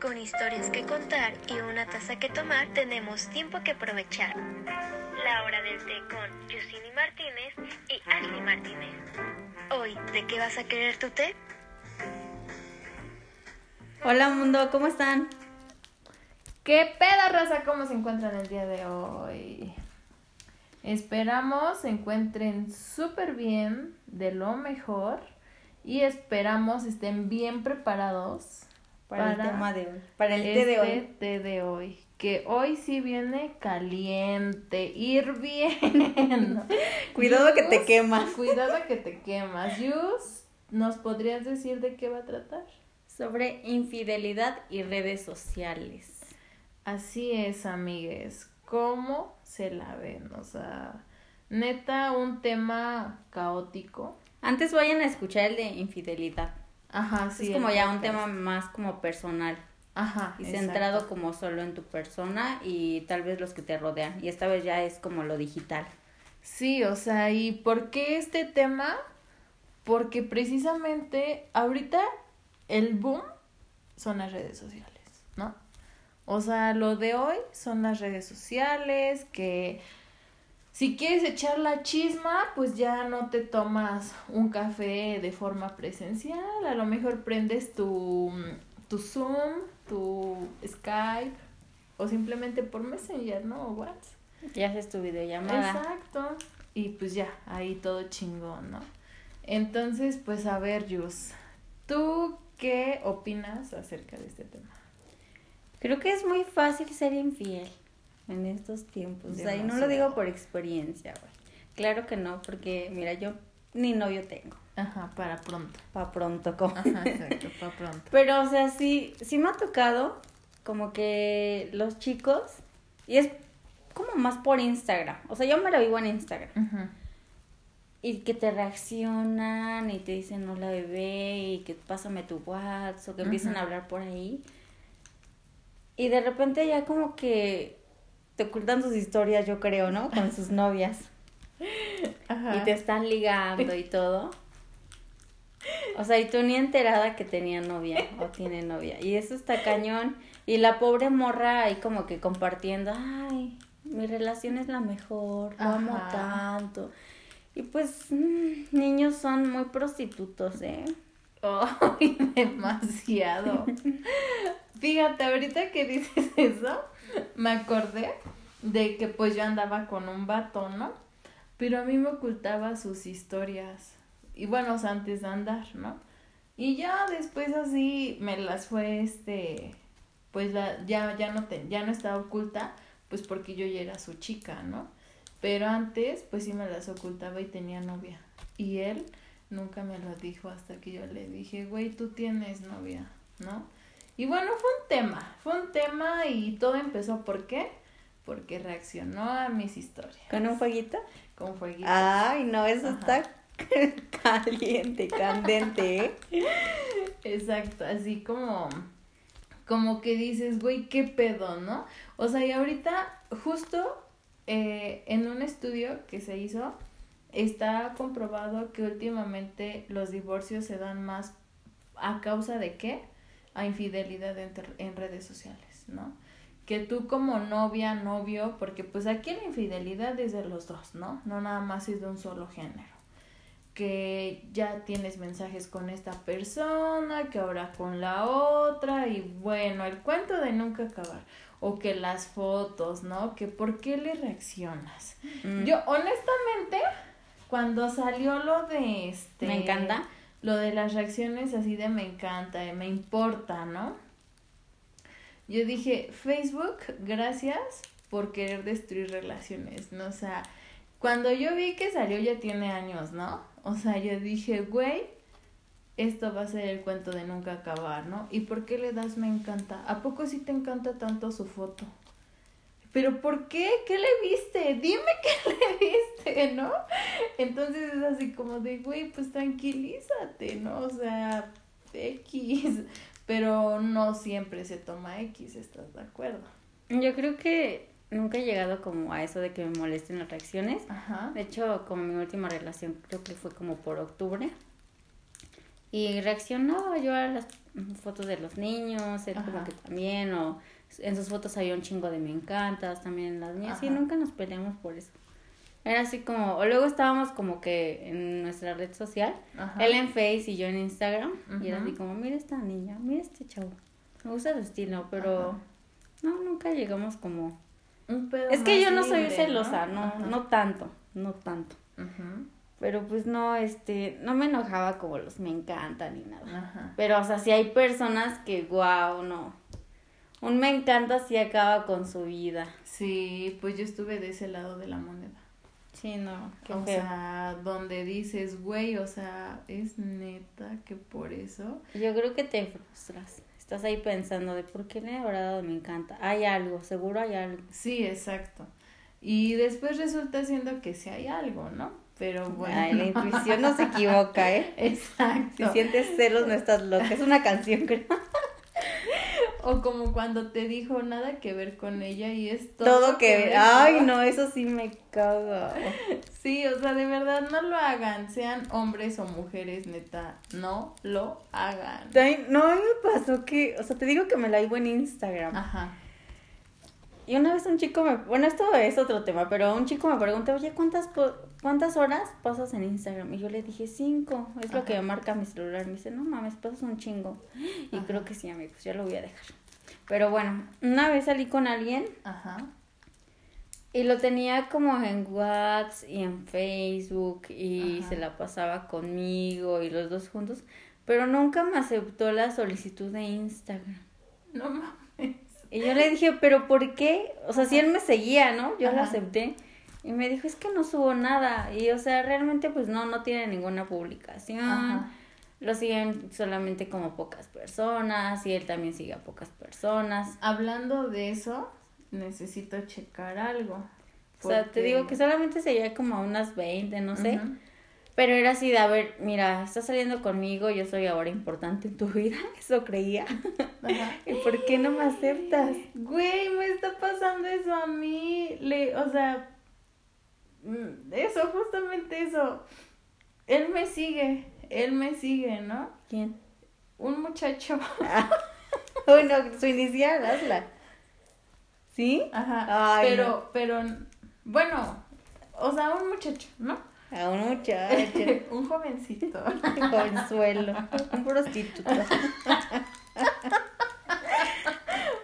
Con historias que contar y una taza que tomar, tenemos tiempo que aprovechar. La hora del té con Yusini Martínez y Ashley Martínez. Hoy, ¿de qué vas a querer tu té? Hola mundo, ¿cómo están? ¿Qué peda, raza? ¿Cómo se encuentran el día de hoy? Esperamos se encuentren súper bien, de lo mejor, y esperamos estén bien preparados para, el tema de hoy. Para el té de hoy. Este té de hoy. Que hoy sí viene caliente, hirviendo. Cuidado que te quemas. Cuidado que te quemas. Yus, ¿nos podrías decir de qué va a tratar? Sobre infidelidad y redes sociales. Así es, amigues. ¿Cómo se la ven? O sea, neta, un tema caótico. Antes vayan a escuchar el de infidelidad. Ajá, sí. Es como ya un tema más como personal. Ajá. Y centrado como solo en tu persona y tal vez los que te rodean. Y esta vez ya es como lo digital. Sí, o sea, ¿y por qué este tema? Porque precisamente ahorita el boom son las redes sociales, ¿no? O sea, lo de hoy son las redes sociales, que si quieres echar la chisma, pues ya no te tomas un café de forma presencial, a lo mejor prendes tu, tu Zoom, tu Skype, o simplemente por Messenger, ¿no? O WhatsApp. Y haces tu videollamada. Exacto. Y pues ya, ahí todo chingón, ¿no? Entonces, pues a ver, Yus, ¿tú qué opinas acerca de este tema? Creo que es muy fácil ser infiel en estos tiempos. O sea, y no lo digo por experiencia, güey. Claro que no, porque mira, yo ni novio tengo. Ajá, para pronto. Para pronto, como. Ajá, exacto, para pronto. Pero, o sea, sí, sí me ha tocado como que los chicos, y es como más por Instagram. O sea, yo me lo vivo en Instagram. Ajá. Y que te reaccionan y te dicen hola bebé y que pásame tu WhatsApp o que empiezan a hablar por ahí. Y de repente ya como que te ocultan sus historias, yo creo, ¿no? Con sus novias. Ajá. Y te están ligando y todo. O sea, y tú ni enterada que tenía novia o tiene novia. Y eso está cañón. Y la pobre morra ahí como que compartiendo, ay, mi relación es la mejor, lo amo tanto. Y pues, mm, niños son muy prostitutos, ¿eh? Ay, demasiado. Fíjate, ahorita que dices eso, me acordé de que pues yo andaba con un vato, ¿no? Pero a mí me ocultaba sus historias. Y bueno, antes de andar, ¿no? Y ya después así me las fue este pues la, ya ya no te, ya no estaba oculta, pues porque yo ya era su chica, ¿no? Pero antes pues sí me las ocultaba y tenía novia. Y él nunca me lo dijo hasta que yo le dije, güey, tú tienes novia, ¿no? Y bueno, fue un tema, fue un tema y todo empezó, ¿por qué? Porque reaccionó a mis historias. ¿Con un fueguito? Con fueguitos. Ay, no, eso Ajá. está caliente, candente, ¿eh? Exacto, así como, como que dices, güey, qué pedo, ¿no? O sea, y ahorita, justo eh, en un estudio que se hizo, está comprobado que últimamente los divorcios se dan más a causa de qué? A infidelidad en, en redes sociales, ¿no? Que tú como novia, novio, porque pues aquí la infidelidad es de los dos, ¿no? No nada más es de un solo género. Que ya tienes mensajes con esta persona, que ahora con la otra, y bueno, el cuento de nunca acabar. O que las fotos, ¿no? Que por qué le reaccionas. Mm. Yo, honestamente, cuando salió lo de este. Me encanta. Lo de las reacciones así de me encanta, me importa, ¿no? Yo dije, Facebook, gracias por querer destruir relaciones, ¿no? O sea, cuando yo vi que salió ya tiene años, ¿no? O sea, yo dije, güey, esto va a ser el cuento de nunca acabar, ¿no? ¿Y por qué le das me encanta? ¿A poco sí te encanta tanto su foto? ¿Pero por qué? ¿Qué le viste? Dime qué le viste, ¿no? Entonces es así como de, güey, pues tranquilízate, ¿no? O sea, X. Pero no siempre se toma X, ¿estás de acuerdo? Yo creo que nunca he llegado como a eso de que me molesten las reacciones. Ajá. De hecho, con mi última relación creo que fue como por octubre. Y reaccionaba yo a las fotos de los niños, él como Ajá. que también, o en sus fotos había un chingo de me encantas, también en las mías, y nunca nos peleamos por eso. Era así como, o luego estábamos como que en nuestra red social, Ajá. él en Face y yo en Instagram, y era así como, mira esta niña, mira este chavo, me gusta su estilo, pero Ajá. no, nunca llegamos como... Un pedo Es que yo no soy celosa, no, no tanto, no tanto. Pero pues no, este, no me enojaba como los me encantan ni nada. Pero, o sea, sí hay personas que, wow, no. Un me encanta sí acaba con su vida. Sí, pues yo estuve de ese lado de la moneda. Sí, no, qué o feo. sea, donde dices, güey, o sea, es neta que por eso. Yo creo que te frustras. Estás ahí pensando de por qué le habrá dado me encanta. Hay algo, seguro hay algo. Sí, exacto. Y después resulta siendo que sí hay algo, ¿no? Pero bueno. Ay, la intuición no se equivoca, ¿eh? Exacto. Si sientes celos no estás loca. Es una canción, creo. O como cuando te dijo nada que ver con ella y es todo, Todo que... ver Ay, no, eso sí me caga. Sí, o sea, de verdad no lo hagan, sean hombres o mujeres, neta, no lo hagan. No, a mí me pasó que... O sea, te digo que me la iba en Instagram. Ajá. Y una vez un chico me, bueno, esto es otro tema, pero un chico me preguntó, oye, ¿cuántas, ¿cuántas horas pasas en Instagram? Y yo le dije, cinco, es lo que marca mi celular. Me dice, no mames, pasas un chingo. Y Ajá. creo que sí, amigos, ya lo voy a dejar. Pero bueno, una vez salí con alguien Ajá. y lo tenía como en WhatsApp y en Facebook y Ajá. se la pasaba conmigo y los dos juntos, pero nunca me aceptó la solicitud de Instagram. No mames. Y yo le dije, pero ¿por qué? O sea, si él me seguía, ¿no? Yo lo acepté. Y me dijo, es que no subo nada. Y, o sea, realmente, pues no, no tiene ninguna publicación. Ajá. Lo siguen solamente como pocas personas. Y él también sigue a pocas personas. Hablando de eso, necesito checar algo. O sea, te digo que solamente seguía como a unas 20, no sé. Pero era así de, a ver, mira, estás saliendo conmigo, yo soy ahora importante en tu vida. Eso creía. Ajá. ¿Y por qué no me aceptas? Güey, me está pasando eso a mí. Le, o sea, mm, eso, justamente eso. Él me sigue, él me sigue, ¿no? ¿Quién? Un muchacho. Bueno, su inicial, hazla. ¿Sí? Ajá. Ay, pero, pero, bueno, o sea, un muchacho, ¿no? A un muchacho, un jovencito. un jovenzuelo, un prostituto.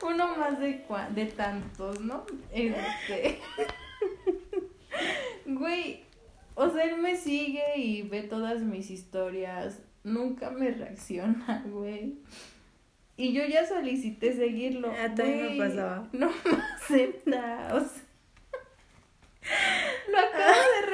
Uno más de, cua- de tantos, ¿no? Este. Güey, o sea, él me sigue y ve todas mis historias. Nunca me reacciona, güey. Y yo ya solicité seguirlo. Ah, también me güey, pasaba. No me acepta, o sea.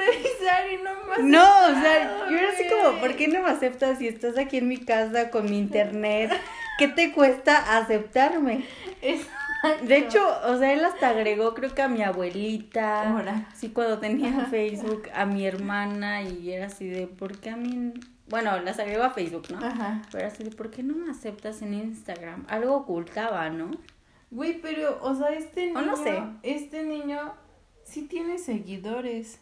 Revisar y no me. No, o sea, yo era así como, ¿por qué no me aceptas si estás aquí en mi casa con mi internet? ¿Qué te cuesta aceptarme? Exacto. De hecho, o sea, él hasta agregó, creo que a mi abuelita. Ahora. Sí, cuando tenía Facebook, a mi hermana, y era así de, ¿por qué a mí? Bueno, las agregó a Facebook, ¿no? Ajá. Pero así de, ¿por qué no me aceptas en Instagram? Algo ocultaba, ¿no? Güey, pero, o sea, este niño, O no sé. este niño sí tiene seguidores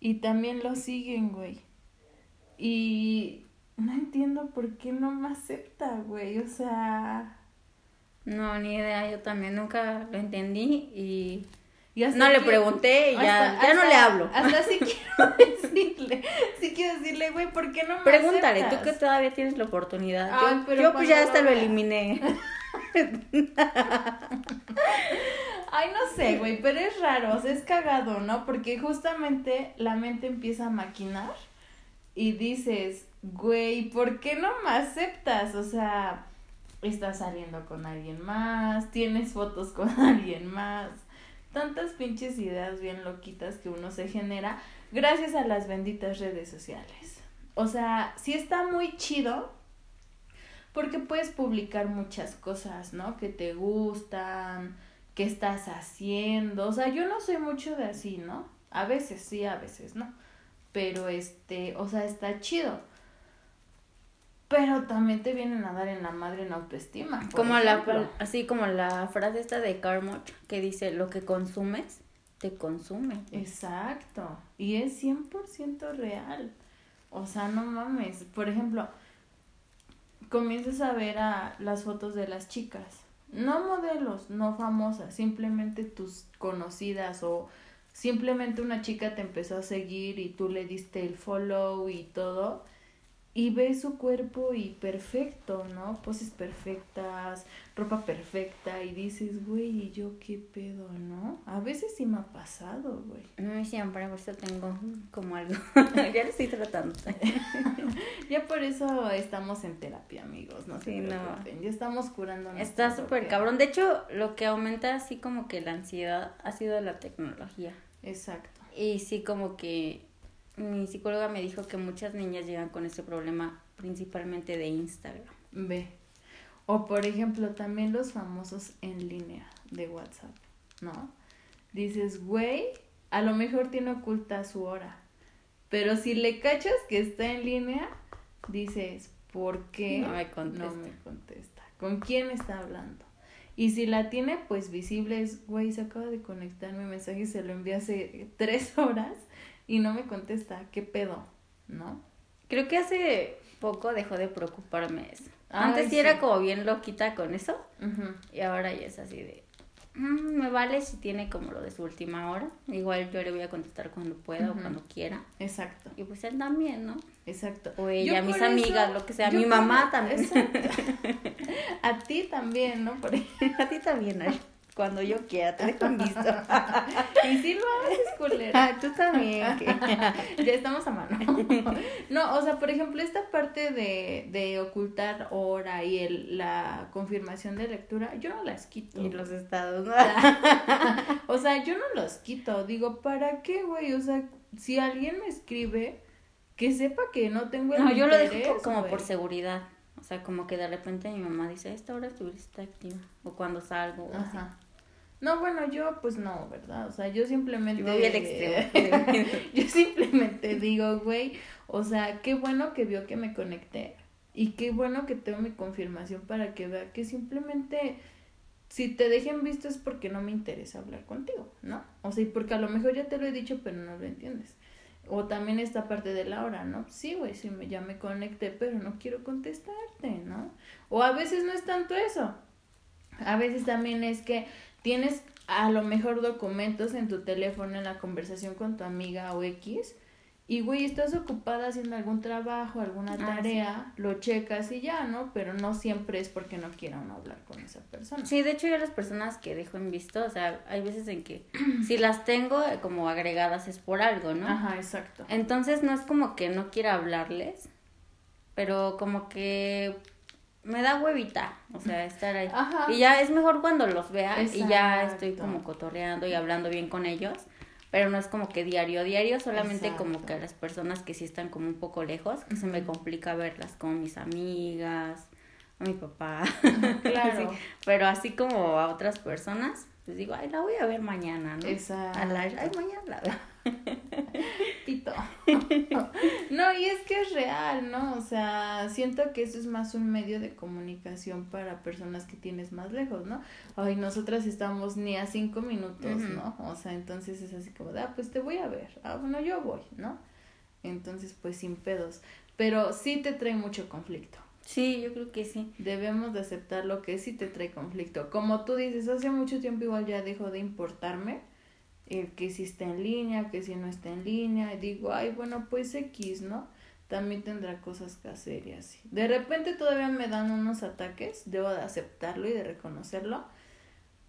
y también lo siguen, güey. Y no entiendo por qué no me acepta, güey. O sea, No, ni idea, yo también nunca lo entendí y no le pregunté y ya, hasta- ya no hasta- le hablo. Hasta sí quiero decirle, sí quiero decirle, güey, ¿por qué no me Pregúntale, tú que todavía tienes la oportunidad. Ay, yo pero yo pues ya hasta lo eliminé. Ay, no sé, güey, pero es raro, o sea, es cagado, ¿no? Porque justamente la mente empieza a maquinar y dices, güey, ¿por qué no me aceptas? O sea, estás saliendo con alguien más, tienes fotos con alguien más, tantas pinches ideas bien loquitas que uno se genera gracias a las benditas redes sociales. O sea, sí está muy chido porque puedes publicar muchas cosas, ¿no? Que te gustan, que estás haciendo. O sea, yo no soy mucho de así, ¿no? A veces sí, a veces no. Pero este, o sea, está chido. Pero también te vienen a dar en la madre en autoestima. Como la, ejemplo. así como la frase esta de Carmot que dice, lo que consumes, te consume. Exacto. Y es 100% real. O sea, no mames. Por ejemplo, comienzas a ver a las fotos de las chicas. No modelos, no famosas, simplemente tus conocidas o simplemente una chica te empezó a seguir y tú le diste el follow y todo y ves su cuerpo y perfecto, ¿no? Poses perfectas, ropa perfecta y dices, güey, ¿y yo qué pedo, no? A veces sí me ha pasado, güey. No, siempre por eso tengo como algo. ya lo estoy tratando. ya por eso estamos en terapia, amigos, no sí, No. Ya estamos curando. Está súper cabrón. De hecho, lo que aumenta así como que la ansiedad ha sido la tecnología. Exacto. Y sí como que mi psicóloga me dijo que muchas niñas llegan con ese problema principalmente de Instagram. Ve. O por ejemplo, también los famosos en línea de WhatsApp, ¿no? Dices, güey, a lo mejor tiene oculta su hora. Pero si le cachas que está en línea, dices, ¿por qué no me contesta? No me contesta. ¿Con quién está hablando? Y si la tiene, pues visible es, güey, se acaba de conectar mi mensaje y se lo envié hace tres horas y no me contesta, ¿qué pedo? ¿No? Creo que hace poco dejó de preocuparme eso. Antes sí, era como bien loquita con eso y ahora ya es así de, mm, me vale si tiene como lo de su última hora. Igual yo le voy a contestar cuando pueda o cuando quiera. Exacto. Y pues él también, ¿no? Exacto. O ella, mis amigas, lo que sea. Mi mamá también. a ti también, ¿no? a ti también, Ari cuando yo quiera, te dejo visto. y si lo haces, culera. Ah, tú también. ya estamos a mano. no, o sea, por ejemplo, esta parte de, de ocultar hora y el, la confirmación de lectura, yo no las quito. Y los estados, ¿no? o sea, yo no los quito. Digo, ¿para qué, güey? O sea, si alguien me escribe, que sepa que no tengo el No, yo lo dejo como por seguridad. O sea, como que de repente mi mamá dice, esta hora estuviste activa. O cuando salgo. Ajá. No, bueno, yo pues no, ¿verdad? O sea, yo simplemente... Yo voy al extremo. yo simplemente digo, güey, o sea, qué bueno que vio que me conecté y qué bueno que tengo mi confirmación para que vea que simplemente si te dejen visto es porque no me interesa hablar contigo, ¿no? O sea, y porque a lo mejor ya te lo he dicho, pero no lo entiendes. O también esta parte de la hora, ¿no? Sí, güey, sí, me, ya me conecté, pero no quiero contestarte, ¿no? O a veces no es tanto eso. A veces también es que tienes a lo mejor documentos en tu teléfono en la conversación con tu amiga o X y güey, estás ocupada haciendo algún trabajo, alguna ah, tarea, lo checas y ya, ¿no? Pero no siempre es porque no quiera uno hablar con esa persona. Sí, de hecho yo las personas que dejo en visto, o sea, hay veces en que si las tengo eh, como agregadas es por algo, ¿no? Ajá, exacto. Entonces no es como que no quiera hablarles, pero como que me da huevita, o sea, estar ahí. Y ya es mejor cuando los vea y ya estoy como cotorreando y hablando bien con ellos, pero no es como que diario, diario, solamente como que a las personas que sí están como un poco lejos, que se me complica verlas, como mis amigas, a mi papá. Claro. pero así como a otras personas, pues digo, ay, la voy a ver mañana, ¿no? Exacto. ay, mañana la veo. Pito. no, y es que es real, ¿no? O sea, siento que eso es más un medio de comunicación para personas que tienes más lejos, ¿no? Ay, nosotras estamos ni a cinco minutos, ¿no? O sea, entonces es así como ah, pues te voy a ver. Ah, bueno, yo voy, ¿no? Entonces, pues sin pedos. Pero sí te trae mucho conflicto. Sí, yo creo que sí. Debemos de aceptar lo que sí te trae conflicto. Como tú dices, hace mucho tiempo igual ya dejó de importarme el que si está en línea, que si no está en línea, y digo, ay, bueno, pues X, ¿no? También tendrá cosas que hacer y así. De repente todavía me dan unos ataques, debo de aceptarlo y de reconocerlo,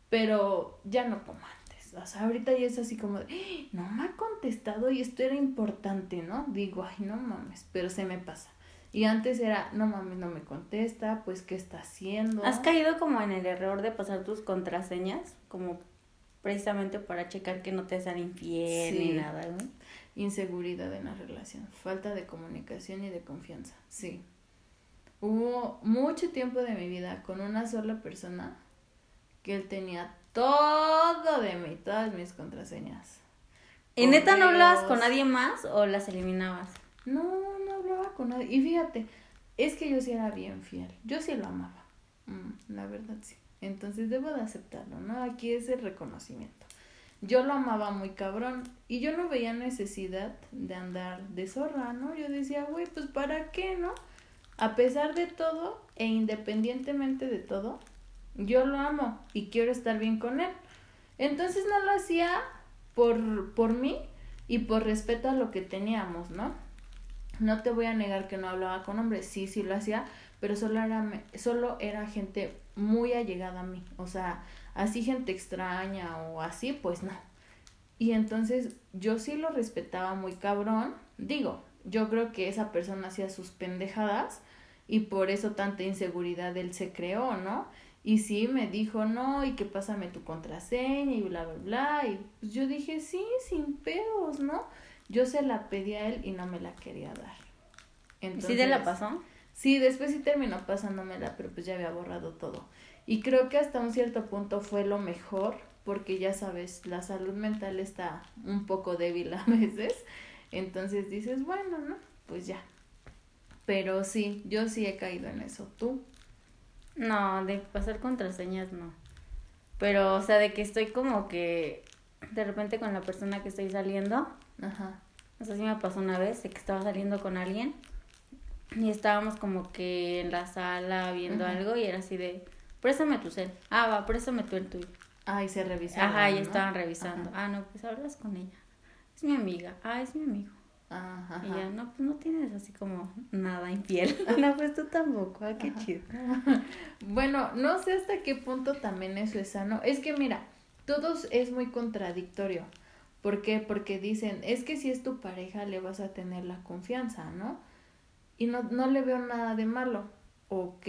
pero ya no como antes. O sea, ahorita ya es así como, de, ¡Ah! no me ha contestado y esto era importante, ¿no? Digo, ay, no mames, pero se me pasa. Y antes era, no mames, no me contesta, pues, ¿qué está haciendo? ¿Has caído como en el error de pasar tus contraseñas? Como precisamente para checar que no te sean infiel ni nada, ¿no? Inseguridad en la relación, falta de comunicación y de confianza, sí. Hubo mucho tiempo de mi vida con una sola persona que él tenía todo de mí, todas mis contraseñas. ¿Y neta no hablabas con nadie más o las eliminabas? No, no hablaba con nadie. Y fíjate, es que yo sí era bien fiel. Yo sí lo amaba. Mm, la verdad sí. Entonces debo de aceptarlo, ¿no? Aquí es el reconocimiento. Yo lo amaba muy cabrón y yo no veía necesidad de andar de zorra, ¿no? Yo decía, güey, pues ¿para qué, no? a pesar de todo e independientemente de todo, yo lo amo y quiero estar bien con él. Entonces no lo hacía por, por mí y por respeto a lo que teníamos, ¿no? No te voy a negar que no hablaba con hombres, sí, sí lo hacía, pero solo era, solo era gente muy allegada a mí, o sea, así gente extraña o así, pues no. Y entonces yo sí lo respetaba muy cabrón, digo, yo creo que esa persona hacía sus pendejadas y por eso tanta inseguridad él se creó, ¿no? Y sí me dijo, no, y que pásame tu contraseña y bla, bla, bla. Y pues yo dije, sí, sin pedos, ¿no? Yo se la pedí a él y no me la quería dar. Entonces, ¿Sí te la pasó? Sí, después sí terminó pasándomela, pero pues ya había borrado todo. Y creo que hasta un cierto punto fue lo mejor, porque ya sabes, la salud mental está un poco débil a veces. Entonces dices, bueno, ¿no? Pues ya. Pero sí, yo sí he caído en eso. ¿Tú? No, de pasar contraseñas no. Pero, o sea, de que estoy como que de repente con la persona que estoy saliendo. Ajá. O sea, sí me pasó una vez de que estaba saliendo con alguien y estábamos como que en la sala viendo algo y era así de, préstame tu cel. Ah, va, préstame tú el tuyo. Ah, y se revisaban. Ajá, y estaban revisando. Ah, no, pues hablas con ella. Es mi amiga. Ah, es mi amigo. Ajá. Y ya, no, pues no tienes así como nada infiel. no, pues tú tampoco. Ah, qué chido. bueno, no sé hasta qué punto también eso es sano. Es que mira, todos es muy contradictorio. ¿Por qué? Porque dicen, es que si es tu pareja le vas a tener la confianza, ¿no? Y no, no le veo nada de malo. Ok,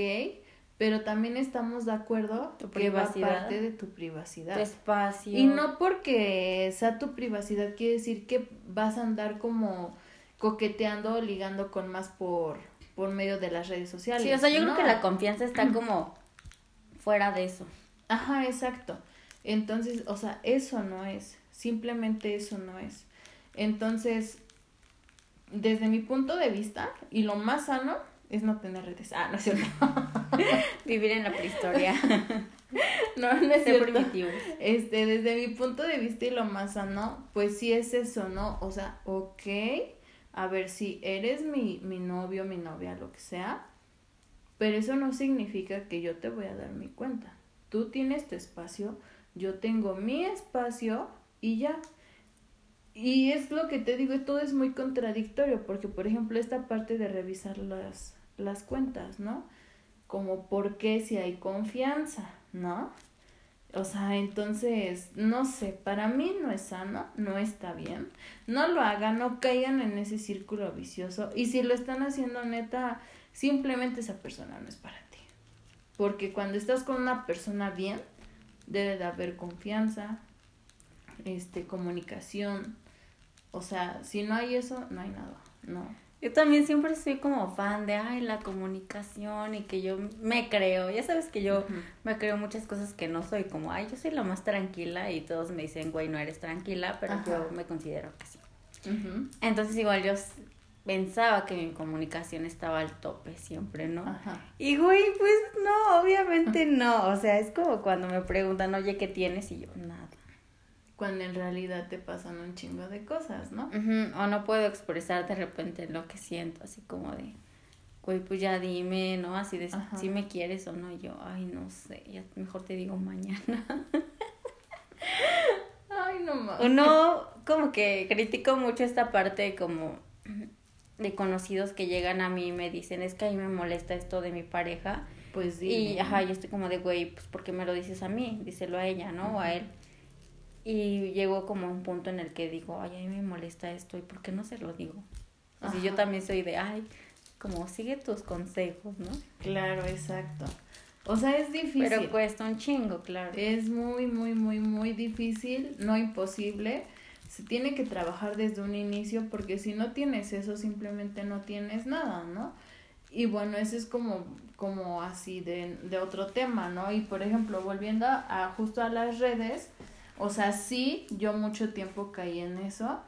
pero también estamos de acuerdo tu que va parte de tu privacidad. Tu espacio. Y no porque sea tu privacidad quiere decir que vas a andar como coqueteando o ligando con más por, por medio de las redes sociales. Sí, o sea, yo creo que la confianza está como fuera de eso. Ajá, exacto. Entonces, o sea, eso no es, simplemente eso no es. Entonces, desde mi punto de vista, y lo más sano es no tener redes. Ah, no es cierto. Vivir en la prehistoria. no, no es cierto. Este, desde mi punto de vista y lo más sano, pues sí es eso, ¿no? O sea, ok, a ver si eres mi, mi novio, mi novia, lo que sea, pero eso no significa que yo te voy a dar mi cuenta. Tú tienes tu espacio, yo tengo mi espacio y ya. Y es lo que te digo, todo es muy contradictorio, porque por ejemplo esta parte de revisar las, las cuentas, ¿no? Como por qué si hay confianza, ¿no? O sea, entonces, no sé, para mí no es sano, no está bien. No lo hagan, no caigan en ese círculo vicioso. Y si lo están haciendo neta, simplemente esa persona no es para ti. Porque cuando estás con una persona bien, debe de haber confianza, este, comunicación. O sea, si no hay eso, no hay nada, no. Yo también siempre soy como fan de, ay, la comunicación y que yo me creo. Ya sabes que yo me creo muchas cosas que no soy, como, ay, yo soy la más tranquila y todos me dicen, güey, no eres tranquila, pero yo me considero que sí. Entonces igual yo pensaba que mi comunicación estaba al tope siempre, ¿no? Y güey, pues no, obviamente no. O sea, es como cuando me preguntan, oye, ¿qué tienes? Y yo, nada cuando en realidad te pasan un chingo de cosas, ¿no? O no puedo expresar de repente lo que siento, así como de, güey, pues ya dime, ¿no? Así de si me quieres o no. Y yo, ay, no sé, ya mejor te digo mañana. ay, no más. Uno como que critico mucho esta parte como de conocidos que llegan a mí y me dicen, es que a mí me molesta esto de mi pareja. Pues sí. Y, ajá, yo estoy como de, güey, pues ¿por qué me lo dices a mí? Díselo a ella, ¿no? O a él. Y llegó como un punto en el que digo, ay, a mí me molesta esto, ¿y por qué no se lo digo? Así yo también soy de, ay, como sigue tus consejos, ¿no? Claro, exacto. O sea, es difícil. Pero cuesta un chingo, claro. Es muy, muy, muy, muy difícil, no imposible. Se tiene que trabajar desde un inicio porque si no tienes eso, simplemente no tienes nada, ¿no? Y bueno, eso es como, como así de, de otro tema, ¿no? Y por ejemplo, volviendo a justo a las redes, o sea, sí, yo mucho tiempo caí en eso.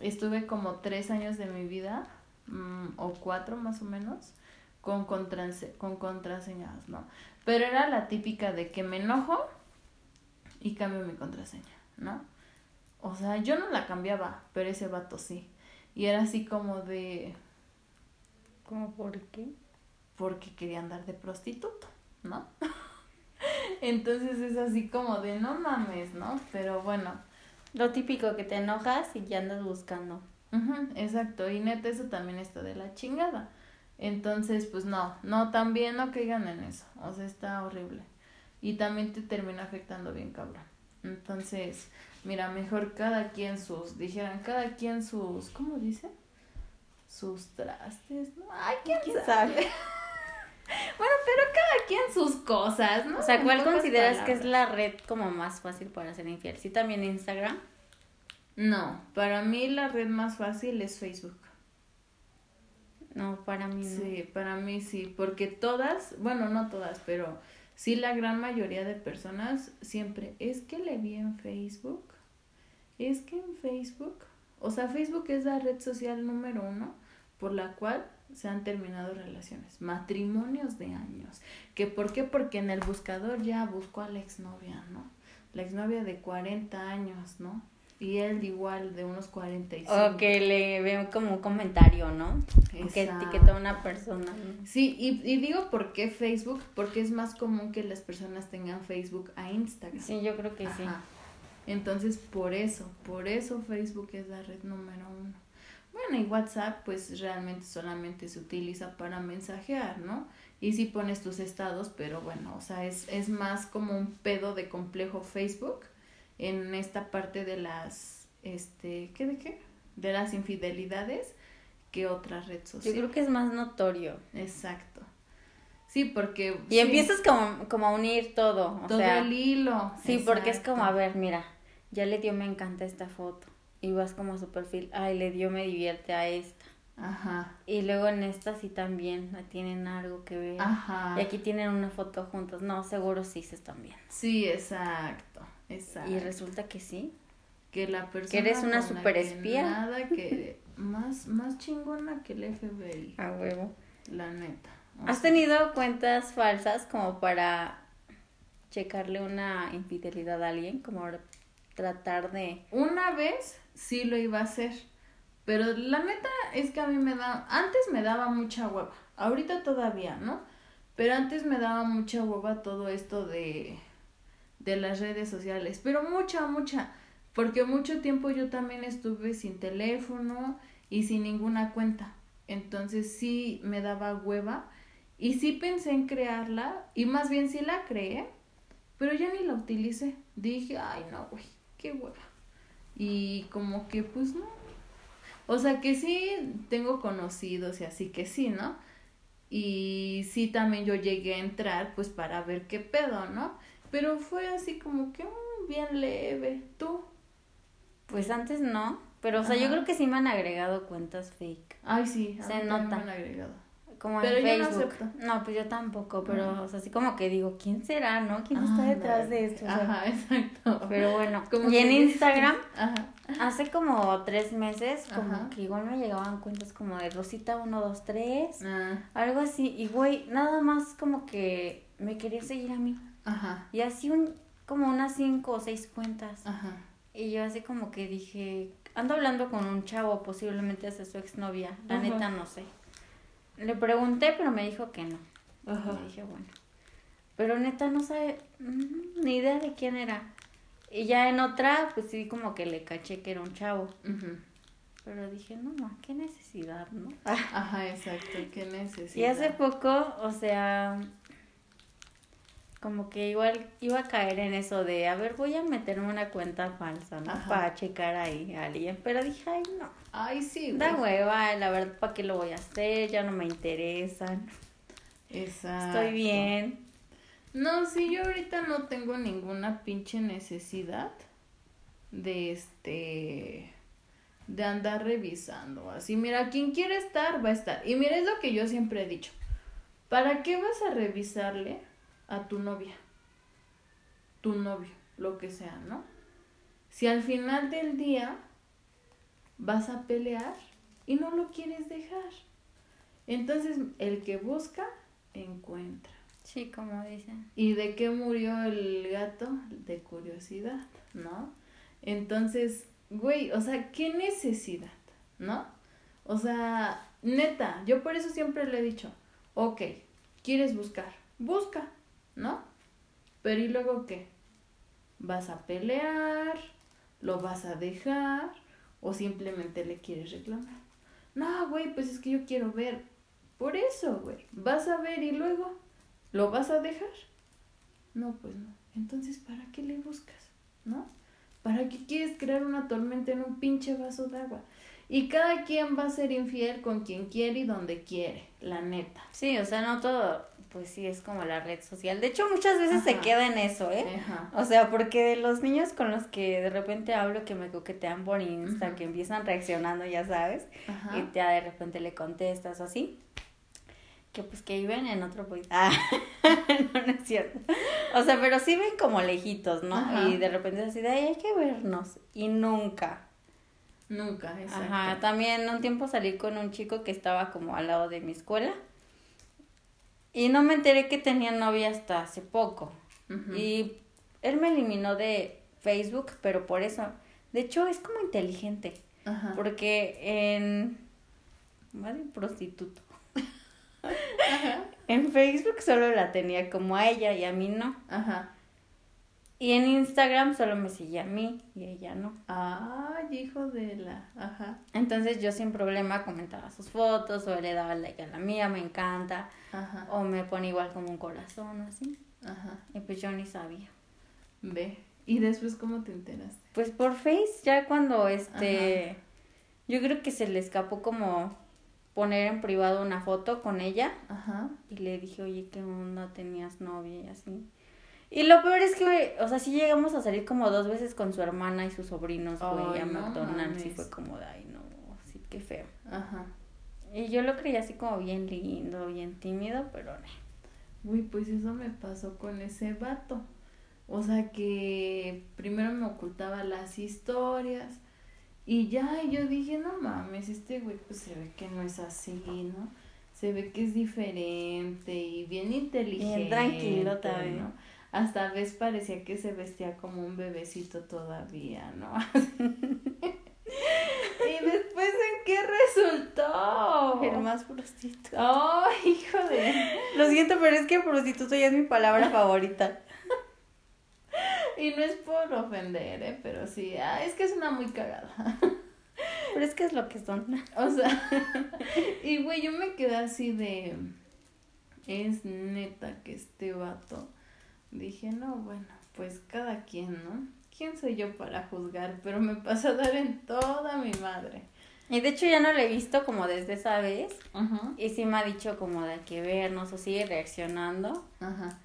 Estuve como tres años de mi vida, mm, o cuatro más o menos, con, con contraseñas, ¿no? Pero era la típica de que me enojo y cambio mi contraseña, ¿no? O sea, yo no la cambiaba, pero ese vato sí. Y era así como de... ¿Cómo por qué? porque quería andar de prostituto, ¿no? Entonces es así como de no mames, ¿no? Pero bueno. Lo típico que te enojas y ya andas buscando. Exacto, y neta eso también está de la chingada. Entonces, pues no, no, también no caigan en eso. O sea, está horrible. Y también te termina afectando bien cabrón. Entonces, mira, mejor cada quien sus, dijeran, cada quien sus, ¿cómo dice? Sus trastes, ¿no? Ay, ¿quién, ¿Quién sabe? sabe? Bueno, pero cada quien sus cosas, ¿no? O sea, ¿cuál consideras que es la red como más fácil para ser infiel? ¿Sí también Instagram? No, para mí la red más fácil es Facebook. No, para mí no. Sí, para mí sí, porque todas, bueno, no todas, pero sí la gran mayoría de personas siempre, es que le vi en Facebook, es que en Facebook, o sea, Facebook es la red social número uno por la cual se han terminado relaciones, matrimonios de años. ¿Que ¿Por qué? Porque en el buscador ya buscó a la exnovia, ¿no? La exnovia de 40 años, ¿no? Y él igual de unos 45. O que le veo como un comentario, ¿no? O que Exacto. etiqueta a una persona. ¿no? Sí, y, y digo por qué Facebook, porque es más común que las personas tengan Facebook a Instagram. Sí, yo creo que sí. Entonces, por eso, por eso Facebook es la red número uno. Bueno, y WhatsApp, pues realmente solamente se utiliza para mensajear, ¿no? Y si pones tus estados, pero bueno, o sea, es, es más como un pedo de complejo Facebook en esta parte de las, este, ¿qué de qué? De las infidelidades que otra red Yo social. creo que es más notorio. Exacto. Sí, porque... Y sí, empiezas como, como a unir todo. O todo sea, el hilo. sí, porque es como, a ver, mira, ya le dio me encanta esta foto. Y vas como a su perfil, ay, le dio me divierte a esta. Ajá, Y luego en esta sí también tienen algo que ver. ajá. Y aquí tienen una foto juntos. No, seguro sí se están viendo. Sí, exacto, exacto. Y resulta que sí. que la persona que eres una superespía. que Nada que más más chingona que el FBI, A huevo. la neta. O ¿Has sea, tenido cuentas falsas como para checarle una infidelidad a alguien? Como para tratar de... Una vez sí lo iba a hacer, pero la neta es que a mí me da antes me daba mucha hueva. Ahorita todavía, ¿no? Pero antes me daba mucha hueva todo esto de de las redes sociales, pero mucha mucha porque mucho tiempo yo también estuve sin teléfono y sin ninguna cuenta. Entonces sí me daba hueva y sí pensé en crearla y más bien sí la creé, pero ya ni la utilicé. Dije, ay no, güey, qué hueva. Y como que pues no. O sea que sí tengo conocidos y así que sí, ¿no? Y sí también yo llegué a entrar pues para ver qué pedo, ¿no? Pero fue así como que mm, bien leve. ¿Tú? Pues antes no. Pero, o sea, yo creo que sí me han agregado cuentas fake. Ay, sí, a Se nota. me han agregado. Como Pero en yo Facebook. No, pues yo tampoco. Pero, Ajá. o sea, así como que digo, ¿quién será, no? ¿Quién está detrás de esto? O sea, Ajá, exacto. Pero bueno. Como y en Instagram, Ajá. hace como tres meses, como Ajá. que igual me llegaban cuentas como de Rosita 123. Ah, Algo así. Y güey, nada más como que me quería seguir a mí. Ajá. Y así un, como unas cinco o seis cuentas. Ajá. Y yo así como que dije, ando hablando con un chavo, posiblemente es su exnovia. La neta no sé. Le pregunté, pero me dijo que no. Ajá. Y dije, bueno. Pero neta no sabe mm, ni idea de quién era. Y ya en otra, pues sí como que le caché que era un chavo. Ujú. Pero dije, no, no, qué necesidad, ¿no? Ajá, exacto. ¿Qué necesidad? Y hace poco, o sea, como que igual iba a caer en eso de, a ver, voy a meterme una cuenta falsa, ¿no? Ajá. Para checar ahí a alguien. Pero dije, ay, no. Ay, sí, Da güey. hueva, la verdad, ¿para qué lo voy a hacer? Ya no me interesan. Exacto. Estoy bien. No, sí, yo ahorita no tengo ninguna pinche necesidad de este de andar revisando así. Mira, quien quiere estar va a estar. Y mira, es lo que yo siempre he dicho. ¿Para qué vas a revisarle a tu novia? Tu novio, lo que sea, ¿no? Si al final del día vas a pelear y no lo quieres dejar. Entonces, el que busca, encuentra. Sí, como dicen. ¿Y de qué murió el gato? De curiosidad, ¿no? Entonces, güey, o sea, ¿qué necesidad? ¿No? O sea, neta, yo por eso siempre le he dicho, Ok, ¿quieres buscar? Busca, ¿no? Pero ¿y luego qué? ¿Vas a pelear? ¿Lo vas a dejar? ¿O simplemente le quieres reclamar? No, güey, pues es que yo quiero ver. Por eso, güey. Vas a ver y luego, ¿lo vas a dejar? No, pues no. Entonces, ¿para qué le buscas? ¿No? ¿Para qué quieres crear una tormenta en un pinche vaso de agua? Y cada quien va a ser infiel con quien quiere y donde quiere, la neta. Sí, o sea, no todo, pues sí, es como la red social. De hecho, muchas veces se queda en eso, ¿eh? Ajá. O sea, porque de los niños con los que de repente hablo que me coquetean por Insta, que empiezan reaccionando, ya sabes, y ya de repente le contestas o así, que pues que viven en otro país. Ah, no, no es cierto. O sea, pero sí ven como lejitos, ¿no? Ajá. Y de repente es así de, ay, hay que vernos. Y nunca. Nunca, exacto. Ajá, también un tiempo salí con un chico que estaba como al lado de mi escuela. Y no me enteré que tenía novia hasta hace poco. Y él me eliminó de Facebook, pero por eso. De hecho, es como inteligente. Ajá. Porque en. Madre prostituto. Ajá. En Facebook solo la tenía como a ella y a mí no. Ajá. Y en Instagram solo me seguía a mí y a ella no. Ay, hijo de la. Ajá. Entonces yo sin problema comentaba sus fotos o le daba like a la mía, me encanta. Ajá. O me pone igual como un corazón o así. Ajá. Y pues yo ni sabía. Ve. ¿Y después cómo te enteraste? Pues por Face, ya cuando este. Yo creo que se le escapó como poner en privado una foto con ella. Ajá. Y le dije, oye, ¿qué onda? ¿Tenías novia y así? Y lo peor es que, o sea, sí llegamos a salir como dos veces con su hermana y sus sobrinos, güey, a no McDonald's. Y fue como de, ay, no, sí, qué feo. Ajá. Y yo lo creía así como bien lindo, bien tímido, pero no. Uy, pues eso me pasó con ese vato. O sea que primero me ocultaba las historias y ya yo dije, no mames, este güey pues se ve que no es así, ¿no? Se ve que es diferente y bien inteligente. tranquilo también. ¿no? Hasta a veces parecía que se vestía como un bebecito todavía, ¿no? y después en qué resultó. El más prostituto. Ay, hijo de... Lo siento, pero es que prostituto ya es mi palabra favorita. Y no es por ofender, ¿eh? Pero sí, ah, es que es una muy cagada. Pero es que es lo que son. O sea, y güey, yo me quedé así de. Es neta que este vato. Dije, no, bueno, pues cada quien, ¿no? ¿Quién soy yo para juzgar? Pero me pasa a dar en toda mi madre. Y de hecho ya no lo he visto como desde esa vez. Ajá. Y sí me ha dicho como de que vernos o sigue reaccionando. Ajá.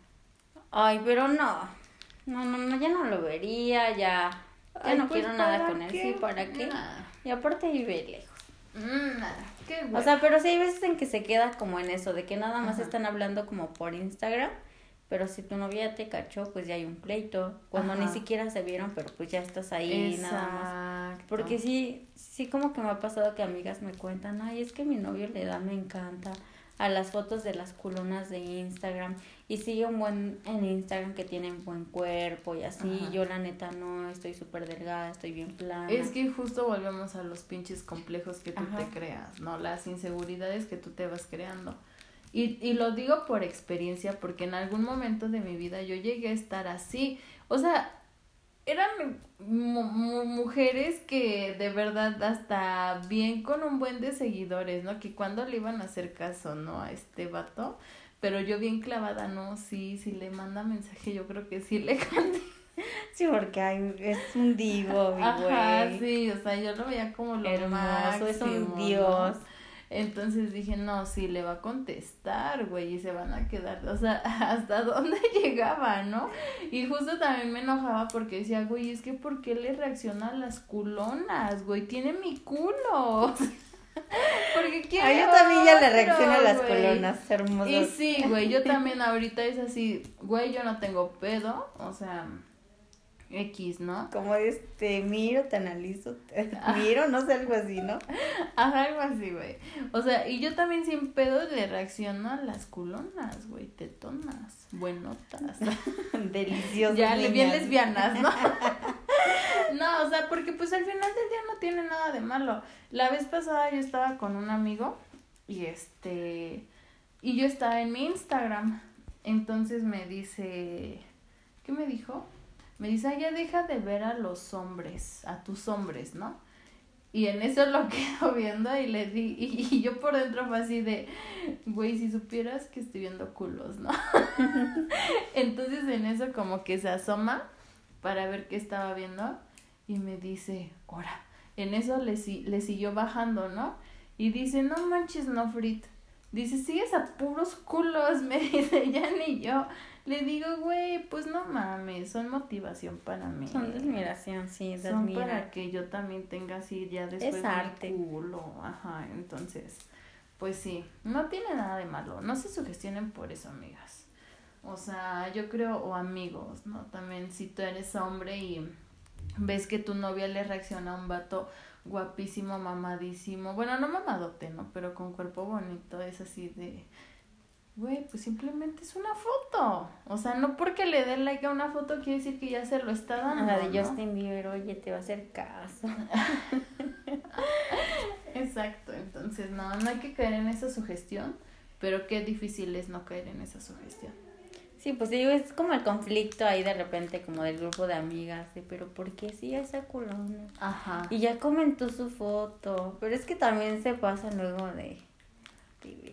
Ay, pero no. No, no, no, ya no lo vería, ya. Ya Ay, no pues, quiero nada ¿para con él. qué? Sí, ¿para qué? Nah. Y aparte vive lejos. Mm, Nada. Qué O güey. sea, pero sí hay veces en que se queda como en eso, de que nada más Ajá. están hablando como por Instagram. Pero si tu novia ya te cachó, pues ya hay un pleito. Cuando ni siquiera se vieron, pero pues ya estás ahí, nada más. Porque sí, sí como que me ha pasado que amigas me cuentan, ay, es que mi novio le da, me encanta, a las fotos de las culonas de Instagram. Y sigue un buen en Instagram que tienen buen cuerpo y así. Ajá. Yo la neta no, estoy súper delgada, estoy bien plana. Es que justo volvemos a los pinches complejos que tú Ajá. te creas, ¿no? Las inseguridades que tú te vas creando. Y, y lo digo por experiencia, porque en algún momento de mi vida yo llegué a estar así. O sea, eran mu- mu- mujeres que de verdad hasta bien con un buen de seguidores, ¿no? Que cuando le iban a hacer caso, ¿no? A este vato. Pero yo bien clavada, no, sí, si le manda mensaje, yo creo que sí le contesto. Sí, porque ay, es un divo, mi güey. sí, o sea, yo lo veía como lo Hermoso, es un máximo, ¿no? dios. Entonces dije, no, sí, le va a contestar, güey, y se van a quedar, o sea, hasta dónde llegaba, ¿no? Y justo también me enojaba porque decía, güey, es que ¿por qué le reacciona a las culonas, güey? Tiene mi culo. Porque quiere Ay, yo también ya le reacciono a las colonas hermosas. Y sí, güey, yo también ahorita es así, güey, yo no tengo pedo, o sea, X, ¿no? Como este, miro, te analizo, te miro, no sé, algo así, ¿no? Ajá, algo así, güey. O sea, y yo también sin pedo le reacciono a las culonas, güey, tetonas, buenotas. Delicioso. ya, le- bien niñas. lesbianas, ¿no? no, o sea, porque pues al final del día no tiene nada de malo. La vez pasada yo estaba con un amigo y este, Y yo estaba en mi Instagram. Entonces me dice, ¿qué me dijo? Me dice, "Ay, ya deja de ver a los hombres, a tus hombres, ¿no? Y en eso lo quedo viendo y le di, y, yo por dentro fue así de, güey, si supieras que estoy viendo culos, ¿no? Entonces en eso como que se asoma para ver qué estaba viendo y me dice, ora, en eso le, le siguió bajando, ¿no? Y dice, no manches, no, Frit. Dice, sigues a puros culos, me dice, ya ni yo. Le digo, güey, pues no mames, son motivación para mí. Son de admiración, sí, de Son para que yo también tenga así ya después Es mi arte. culo. Ajá, entonces, pues sí, no tiene nada de malo. No se sugestionen por eso, amigas. O sea, yo creo, o amigos, ¿no? También si tú eres hombre y ves que tu novia le reacciona a un vato guapísimo, mamadísimo. Bueno, no mamadote, ¿no? Pero con cuerpo bonito, es así de... Güey, pues simplemente es una foto. O sea, no porque le dé like a una foto quiere decir que ya se lo está dando. La de ¿no? Justin Bieber, oye, te va a hacer caso. Exacto, entonces no, no hay que caer en esa sugestión, pero qué difícil es no caer en esa sugestión. Sí, pues digo, es como el conflicto ahí de repente, como del grupo de amigas, de, pero ¿por qué sí a esa culona? Ajá. Y ya comentó su foto, pero es que también se pasa luego de...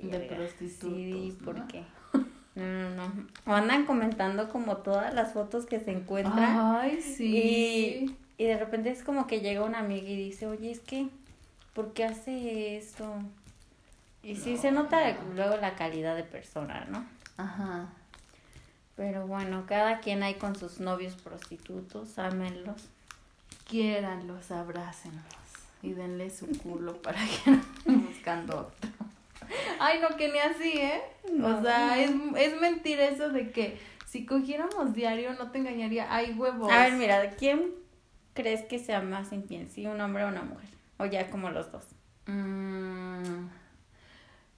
De prostitutos, Sí, ¿por ¿no? qué? No, no, no. O andan comentando como todas las fotos que se encuentran. Ay, sí. Y, y de repente es como que llega una amiga y dice, oye, es que, ¿por qué hace esto? Y sí se nota luego la calidad de persona, ¿no? Ajá. Pero bueno, cada quien hay con sus novios prostitutos, ámenlos. Quiéranlos, abrácenlos y denle su culo para que no estén buscando otro. Ay, no, que ni así, ¿eh? No. O sea, es, es mentira eso de que si cogiéramos diario no te engañaría. Ay, huevos. A ver, mira, ¿quién crees que sea más infiel? ¿Sí, un hombre o una mujer? O ya como los dos. Mm,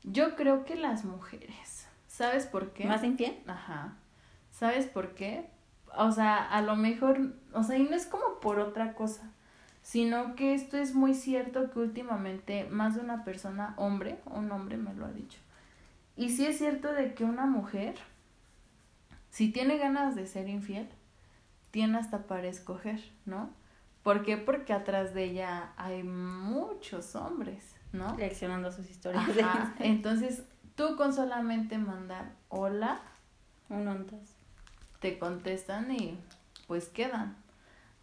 yo creo que las mujeres. ¿Sabes por qué? ¿Más infiel? Ajá. ¿Sabes por qué? O sea, a lo mejor, o sea, y no es como por otra cosa, sino que esto es muy cierto que últimamente más de una persona, hombre, un hombre me lo ha dicho. Y sí es cierto de que una mujer, si tiene ganas de ser infiel, tiene hasta para escoger, ¿no? ¿Por qué? Porque atrás de ella hay muchos hombres, ¿no? Reaccionando a sus historias Ajá. Entonces, tú con solamente mandar hola, Un ontas. te contestan y pues quedan.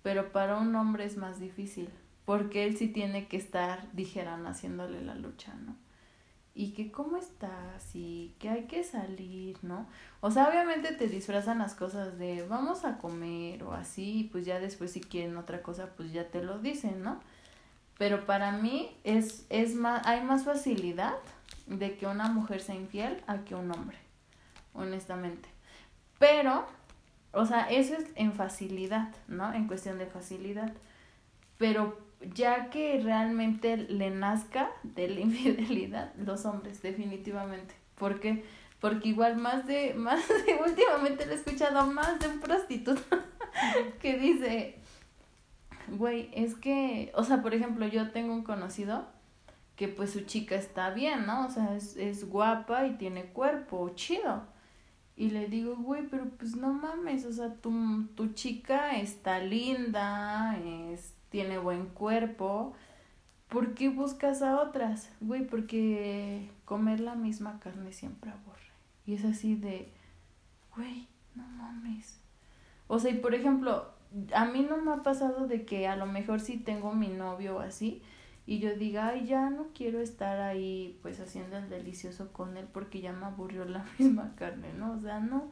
Pero para un hombre es más difícil, porque él sí tiene que estar, dijeran, haciéndole la lucha, ¿no? Y que cómo estás y que hay que salir, ¿no? O sea, obviamente te disfrazan las cosas de vamos a comer o así, y pues ya después si quieren otra cosa, pues ya te lo dicen, ¿no? Pero para mí es, es más, hay más facilidad de que una mujer sea infiel a que un hombre, honestamente. Pero, o sea, eso es en facilidad, ¿no? En cuestión de facilidad. Pero ya que realmente le nazca de la infidelidad, los hombres, definitivamente. ¿Por qué? Porque igual más de, más de, últimamente le he escuchado más de un prostituto que dice, güey, es que, o sea, por ejemplo, yo tengo un conocido que pues su chica está bien, ¿no? O sea, es, es guapa y tiene cuerpo chido. Y le digo, güey, pero pues no mames, o sea, tu, tu chica está linda, es, tiene buen cuerpo. ¿Por qué buscas a otras? Güey, porque comer la misma carne siempre aburre. Y es así de, güey, no mames. O sea, y por ejemplo, a mí no me ha pasado de que a lo mejor si tengo mi novio así, y yo diga, ay, ya no quiero estar ahí pues haciendo el delicioso con él porque ya me aburrió la misma carne, ¿no? O sea, no,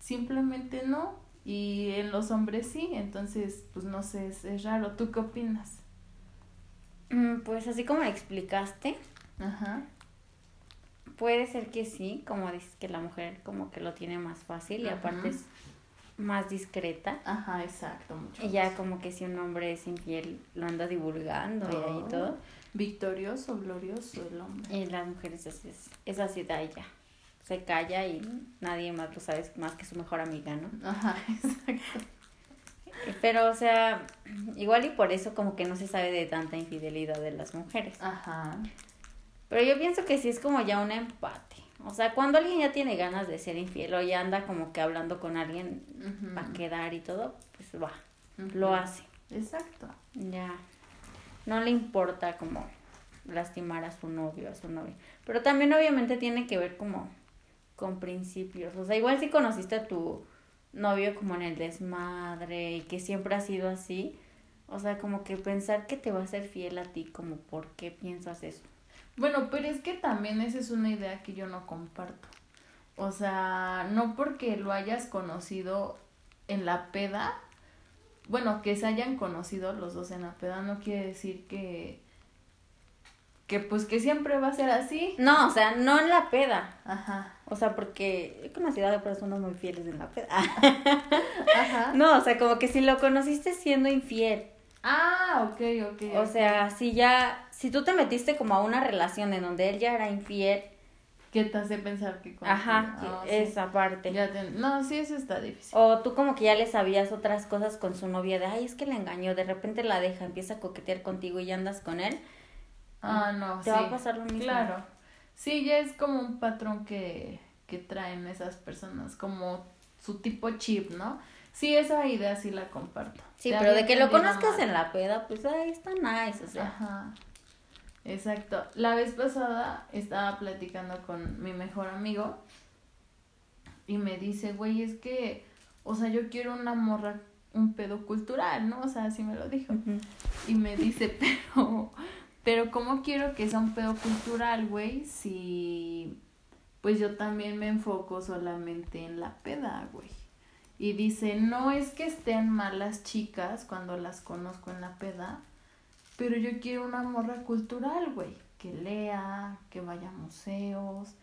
simplemente no. Y en los hombres sí, entonces, pues no sé, es, es raro. ¿Tú qué opinas? Mm, Pues así como explicaste, Ajá. puede ser que sí, como dices que la mujer como que lo tiene más fácil y Ajá. aparte es más discreta. Ajá, exacto, mucho. Y ya como que si un hombre es infiel lo anda divulgando y ahí Oh. todo. Victorioso, glorioso el hombre. Y las mujeres es, es, es así de ya. Se calla y nadie más lo sabe más que su mejor amiga, ¿no? Ajá, exacto. Pero, o sea, igual y por eso como que no se sabe de tanta infidelidad de las mujeres. Ajá. Pero yo pienso que sí es como ya un empate. O sea, cuando alguien ya tiene ganas de ser infiel o ya anda como que hablando con alguien para quedar y todo, pues va, lo hace. Exacto. Ya. No le importa como lastimar a su novio, a su novia. Pero también obviamente tiene que ver como con principios. O sea, igual si conociste a tu novio como en el desmadre y que siempre ha sido así. O sea, como que pensar que te va a ser fiel a ti, como por qué piensas eso. Bueno, pero es que también esa es una idea que yo no comparto. O sea, no porque lo hayas conocido en la peda, bueno, que se hayan conocido los dos en la peda, no quiere decir que, que pues que siempre va a ser así. No, o sea, no en la peda. Ajá, O sea, porque he conocido a personas muy fieles en la peda. ajá. no, o sea, como que si lo conociste siendo infiel. Ah, ok, ok. O sea, si ya, si tú te metiste como a una relación en donde él ya era infiel, ¿Qué te hace pensar que con- ajá, Ah, que esa parte. Ya te- No, sí, eso está difícil. O tú como que ya le sabías otras cosas con su novia de, ay, es que la engañó, de repente la deja, empieza a coquetear contigo y ya andas con él. Ah, no, Te sí. va a pasar lo mismo. Claro. Sí, ya es como un patrón que, que traen esas personas, como su tipo chip, ¿no? Sí, esa idea sí la comparto. Sí, pero de que lo conozcas en la peda, pues ahí está nice, o sea. Ajá. Exacto. La vez pasada estaba platicando con mi mejor amigo y me dice, güey, es que, o sea, yo quiero una morra, un pedo cultural, ¿no? O sea, así me lo dijo. Y me dice, pero, pero ¿cómo quiero que sea un pedo cultural, güey? Si, pues yo también me enfoco solamente en la peda, güey. Y dice, no es que estén malas chicas cuando las conozco en la peda, pero yo quiero una morra cultural, güey. Que lea, que vaya a museos,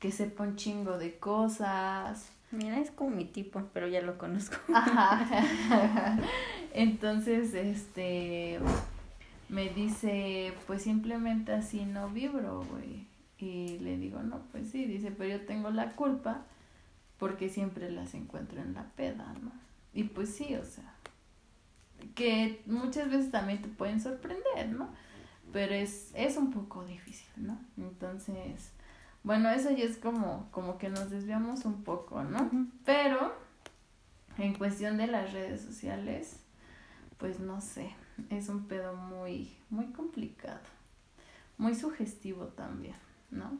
que sepa un chingo de cosas. Mira, es como mi tipo, pero ya lo conozco. Ajá. Entonces, este, me dice, pues simplemente así no vibro, güey. Y le digo, no, pues sí, dice, pero yo tengo la culpa porque siempre las encuentro en la peda, ¿no? Y pues sí, o sea, que muchas veces también te pueden sorprender, ¿no? Pero es, es un poco difícil, ¿no? Entonces, bueno, eso ya es como, como que nos desviamos un poco, ¿no? Pero en cuestión de las redes sociales, pues no sé, es un pedo muy, muy complicado, muy sugestivo también, ¿no?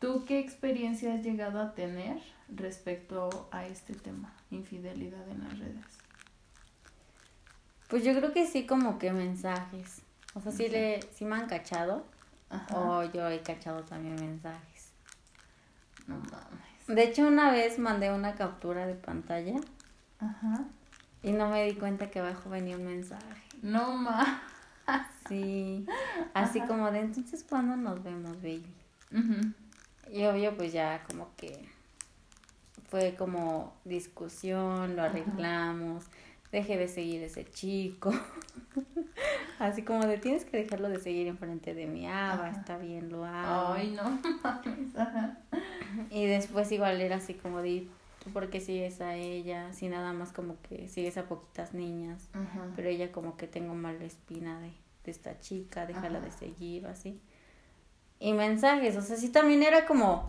¿Tú qué experiencia has llegado a tener respecto a este tema, infidelidad en las redes? Pues yo creo que sí como que mensajes. O sea, sí, le, sí me han cachado. Ajá. O yo he cachado también mensajes. No mames. De hecho, una vez mandé una captura de pantalla Ajá. y no me di cuenta que abajo venía un mensaje. No mames. Sí, así como de entonces, ¿cuándo nos vemos, baby? Ujú. Y obvio, pues ya como que fue como discusión, lo arreglamos, dejé de seguir ese chico. Así como de tienes que dejarlo de seguir enfrente de mi ah, va, Ajá. está bien, lo hago. Ay, no. Y después igual era así como de ¿tú por qué sigues a ella? Si nada más como que sigues a poquitas niñas. Ajá. Pero ella como que tengo mala espina de, de esta chica, déjala Ajá. de seguir así. Y mensajes, o sea, sí también era como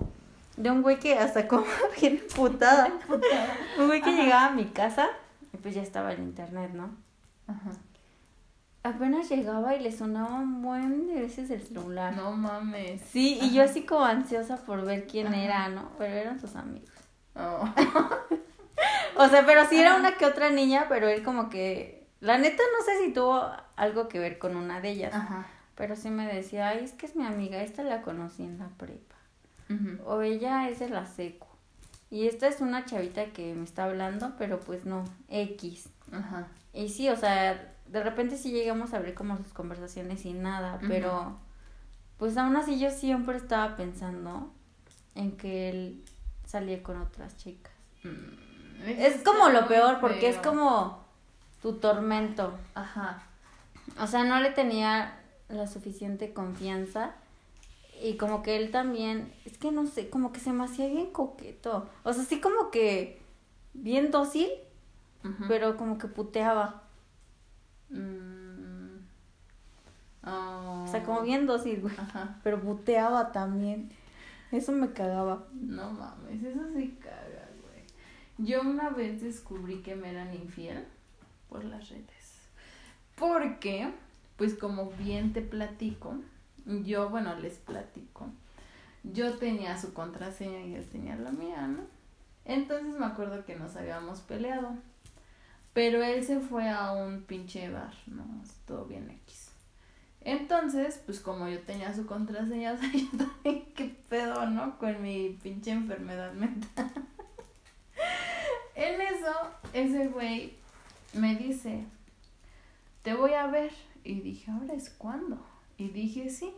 de un güey que hasta como bien putada. un güey que llegaba a mi casa pues ya estaba el internet, ¿no? Ajá. Apenas llegaba y le sonaba un buen de veces el celular. No mames. Sí, y yo así como ansiosa por ver quién Ajá. era, ¿no? Pero eran sus amigos. Oh. O sea, pero sí era una que otra niña, pero él como que... La neta no sé si tuvo algo que ver con una de ellas. Ajá. Pero sí me decía, ay, es que es mi amiga, esta la conocí en la prepa. Ujú. O ella es de la secu. Y esta es una chavita que me está hablando, pero pues no, X. Ajá. Y sí, o sea, de repente sí llegamos a ver como sus conversaciones y nada, pero pues aún así yo siempre estaba pensando en que él salía con otras chicas. Mm, Es como lo peor, porque es como tu tormento. Ajá. O sea, no le tenía la suficiente confianza. Y como que él también, es que no sé, como que se me hacía bien coqueto. O sea, sí como que bien dócil, pero como que puteaba. Mm. Oh. O sea, como bien dócil, güey. Ajá. Pero puteaba también. Eso me cagaba. No mames, eso sí caga, güey. Yo una vez descubrí que me eran infiel por las redes. Porque, pues como bien te platico, yo, bueno, les platico. Yo tenía su contraseña y él tenía la mía, ¿no? Entonces me acuerdo que nos habíamos peleado. Pero él se fue a un pinche bar, ¿no? Todo bien X. Entonces, pues como yo tenía su contraseña, o sea, yo también, qué pedo, ¿no? Con mi pinche enfermedad mental. en eso, ese güey me dice, te voy a ver. Y dije, ¿ahora es cuándo? Y dije, sí.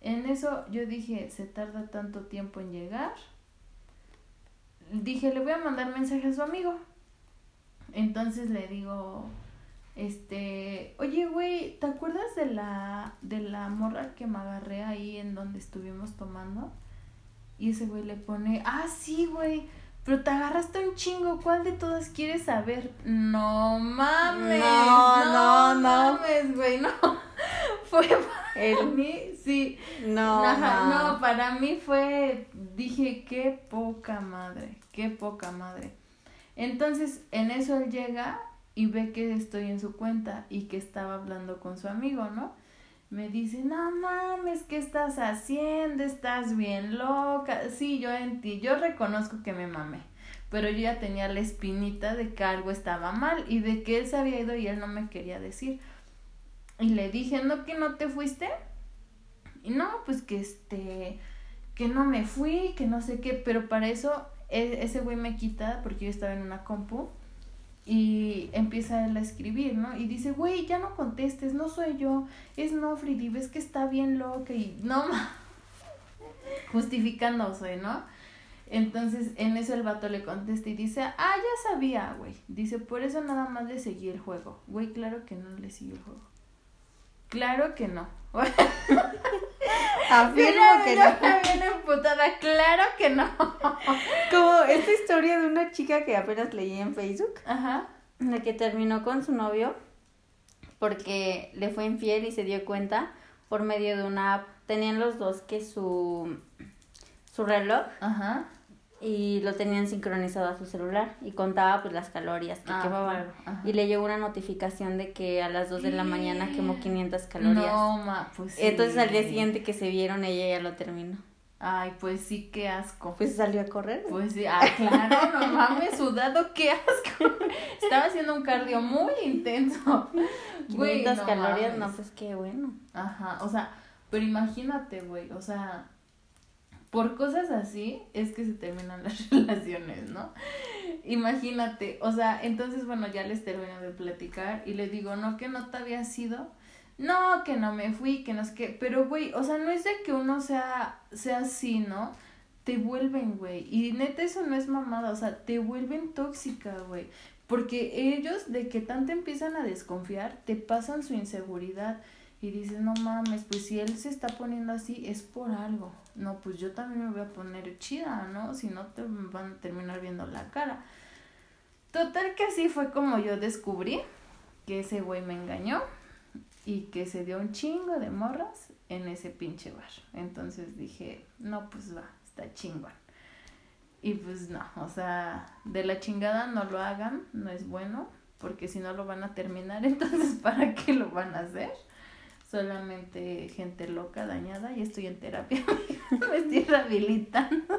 En eso yo dije, se tarda tanto tiempo en llegar. Dije, le voy a mandar mensaje a su amigo. Entonces le digo, este, oye, güey, ¿te acuerdas de la, de la morra que me agarré ahí en donde estuvimos tomando? Y ese güey le pone, ah, sí, güey, pero te agarraste un chingo, ¿cuál de todas quieres saber? No mames, No, no, no. mames, güey, no. Fue para El- mí, sí. No, Ajá, ma. no, para mí fue, dije, qué poca madre, qué poca madre. Entonces, en eso él llega y ve que estoy en su cuenta y que estaba hablando con su amigo, ¿no? Me dice, no mames, ¿qué estás haciendo? Estás bien loca. Sí, yo en ti, yo reconozco que me mamé, pero yo ya tenía la espinita de que algo estaba mal y de que él se había ido y él no me quería decir. Y le dije, ¿no que no te fuiste? Y no, pues que este, que no me fui, que no sé qué, pero para eso e- ese güey me quita porque yo estaba en una compu y empieza él a escribir, ¿no? Y dice, güey, ya no contestes, no soy yo, es Nofridi, ves que está bien loca y no, justificándose, ¿no? Entonces en eso el vato le contesta y dice, ah, ya sabía, güey. Dice, por eso nada más le seguí el juego. Güey, claro que no le seguí el juego. Claro que no. Afirmo que no. bien emputada, claro que no. Como esta historia de una chica que apenas leí en Facebook, Ajá. de que terminó con su novio porque le fue infiel y se dio cuenta por medio de una app. Tenían los dos que su, su reloj Ajá. Y lo tenían sincronizado a su celular y contaba pues las calorías que Ah, quemaban. claro. Y le llegó una notificación de que a las 2 de la mañana quemó 500 calorías. No, ma, pues sí. Entonces al día siguiente que se vieron ella ya lo terminó. Ay, pues sí, qué asco. Pues salió a correr. Pues sí, ah, claro, no mames, sudado, qué asco. Estaba haciendo un cardio muy intenso. Güey, 500 no calorías, mames. no, pues qué bueno. Ajá, o sea, pero imagínate, güey, o sea, por cosas así es que se terminan las relaciones, ¿no? Imagínate, o sea, entonces, bueno, ya les termino de platicar y le digo, no, que no te había sido, no, que no me fui, que no es que, pero, güey, o sea, no es de que uno sea, sea así, ¿no? Te vuelven, güey, y neta eso no es mamada, o sea, te vuelven tóxica, güey. Porque ellos, de que tanto empiezan a desconfiar, te pasan su inseguridad y dices, no mames, pues si él se está poniendo así es por algo. No, pues yo también me voy a poner chida, ¿no? Si no te van a terminar viendo la cara. Total que así fue como yo descubrí que ese güey me engañó y que se dio un chingo de morras en ese pinche bar. Entonces dije, no, pues va, está chingón. Y pues no, o sea, de la chingada no lo hagan, no es bueno, porque si no lo van a terminar, entonces ¿para qué lo van a hacer? Solamente gente loca, dañada, y estoy en terapia, me estoy rehabilitando.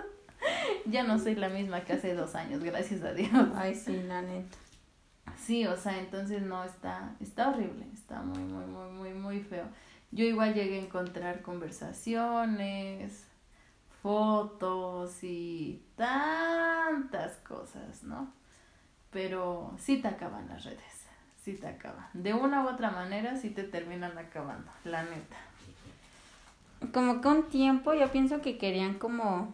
Ya no soy la misma que hace dos años, gracias a Dios. Ay, sí, la neta. Sí, o sea, entonces no, está, está horrible, está muy, muy, muy, muy, muy feo. Yo igual llegué a encontrar conversaciones, fotos y tantas cosas, ¿no? Pero sí te acaban las redes, sí te acaban. De una u otra manera sí te terminan acabando, la neta. Como un tiempo yo pienso que querían como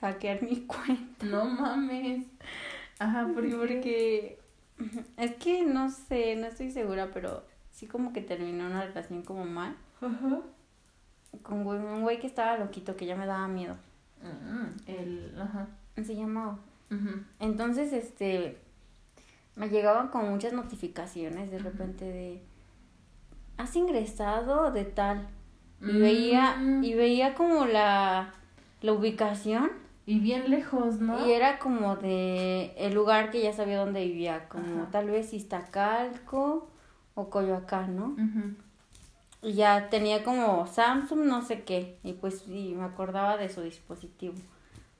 hackear mi cuenta. No mames. Ajá, porque, Porque es que no sé, no estoy segura, pero sí como que terminó una relación como mal. Ajá. Con un güey que estaba loquito, que ya me daba miedo. Mm, El, ajá. Se llamaba. Ujú. Entonces, este, me llegaban con muchas notificaciones de repente de, has ingresado de tal. Y veía, Mm. y veía como la, la ubicación. Y bien lejos, ¿no? Y era como de el lugar que ya sabía dónde vivía, como Ajá. tal vez Iztacalco o Coyoacán, ¿no? Y ya tenía como Samsung, no sé qué. Y pues sí, me acordaba de su dispositivo.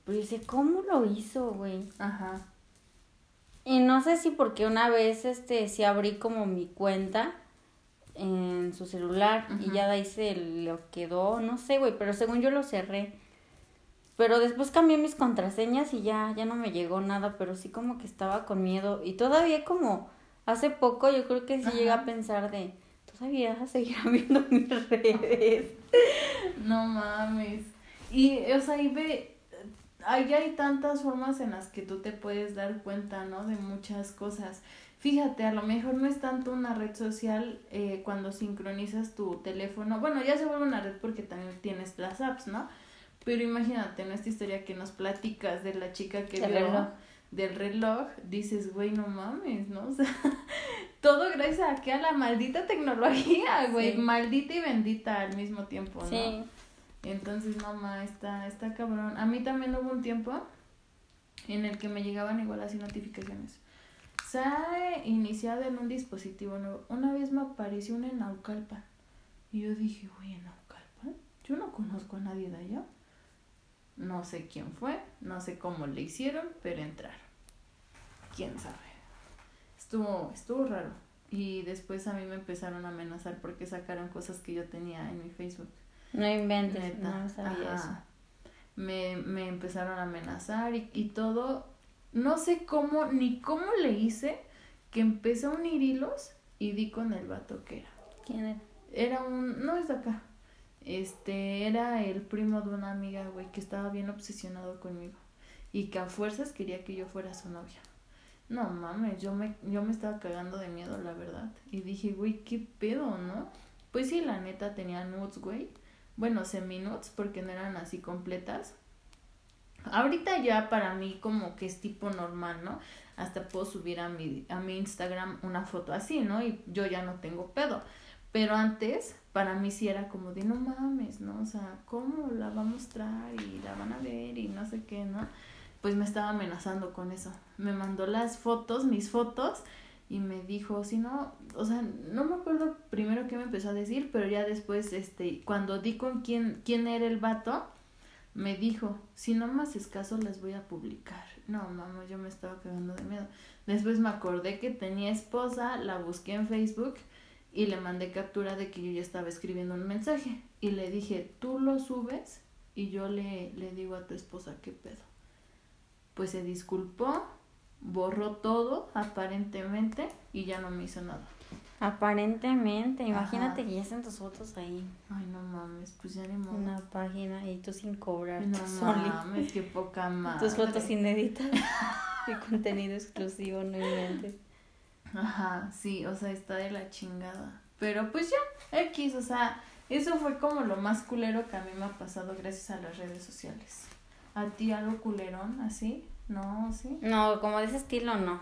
Pero yo decía, ¿cómo lo hizo, güey? Ajá. Y no sé si porque una vez, este, sí abrí como mi cuenta en su celular y ya de ahí se lo quedó, no sé, güey, pero según yo lo cerré. Pero después cambié mis contraseñas y ya, ya no me llegó nada, pero sí como que estaba con miedo. Y todavía como hace poco yo creo que sí llegué a pensar de, todavía seguirán viendo mis redes. No mames. Y, o sea, y ve, ahí hay tantas formas en las que tú te puedes dar cuenta, ¿no? De muchas cosas. Fíjate, a lo mejor no es tanto una red social eh, cuando sincronizas tu teléfono. Bueno, ya se vuelve una red porque también tienes las apps, ¿no? Pero imagínate, en esta historia que nos platicas de la chica que vio reloj. del reloj, dices, güey, no mames, ¿no? O sea, todo gracias a que a la maldita tecnología, güey, Sí. maldita y bendita al mismo tiempo, ¿no? Sí, Entonces, mamá, está, está cabrón. A mí también hubo un tiempo en el que me llegaban igual así notificaciones. Se ha iniciado en un dispositivo nuevo. Una vez me apareció una en Naucalpan. Y yo dije, güey, ¿en Naucalpan? Yo no conozco a nadie de allá. No sé quién fue, no sé cómo le hicieron, pero entraron. ¿Quién sabe? Estuvo, estuvo raro. Y después a mí me empezaron a amenazar porque sacaron cosas que yo tenía en mi Facebook. No inventes, Neta, no sabía ajá. eso. Me, me empezaron a amenazar y, y todo. No sé cómo, ni cómo le hice que empecé a unir hilos y di con el vato que era. ¿Quién era? Era un, no es de acá. Este, era el primo de una amiga, güey, que estaba bien obsesionado conmigo. Y que a fuerzas quería que yo fuera su novia. No mames, yo me, yo me estaba cagando de miedo, la verdad. Y dije, güey, qué pedo, ¿no? Pues sí, la neta tenía nudes, güey. Bueno, semi-nudes, porque no eran así completas. Ahorita ya para mí como que es tipo normal, ¿no? Hasta puedo subir a mi, a mi Instagram una foto así, ¿no? Y yo ya no tengo pedo. Pero antes, para mí sí era como de no mames, ¿no? O sea, ¿cómo la va a mostrar y la van a ver y no sé qué, ¿no? Pues me estaba amenazando con eso. Me mandó las fotos, mis fotos, y me dijo, si no, o sea, no me acuerdo primero qué me empezó a decir, pero ya después, este, cuando di con quién, quién era el vato, me dijo, si no me haces caso las voy a publicar. No, mamá, yo me estaba cagando de miedo. Después me acordé que tenía esposa, la busqué en Facebook y le mandé captura de que yo ya estaba escribiendo un mensaje. Y le dije, tú lo subes y yo le, le digo a tu esposa qué pedo. Pues se disculpó, borró todo aparentemente y ya no me hizo nada. Aparentemente, imagínate Ajá. que ya están tus fotos ahí Ay, no mames, pues ya ni modo. una página y tú sin cobrar, No mames, qué poca madre. tus fotos inéditas y contenido exclusivo, no inventes. Ajá, sí, o sea, está de la chingada. Pero pues ya, X, o sea, eso fue como lo más culero que a mí me ha pasado gracias a las redes sociales. ¿A ti algo culerón así? No, sí. No, como de ese estilo no.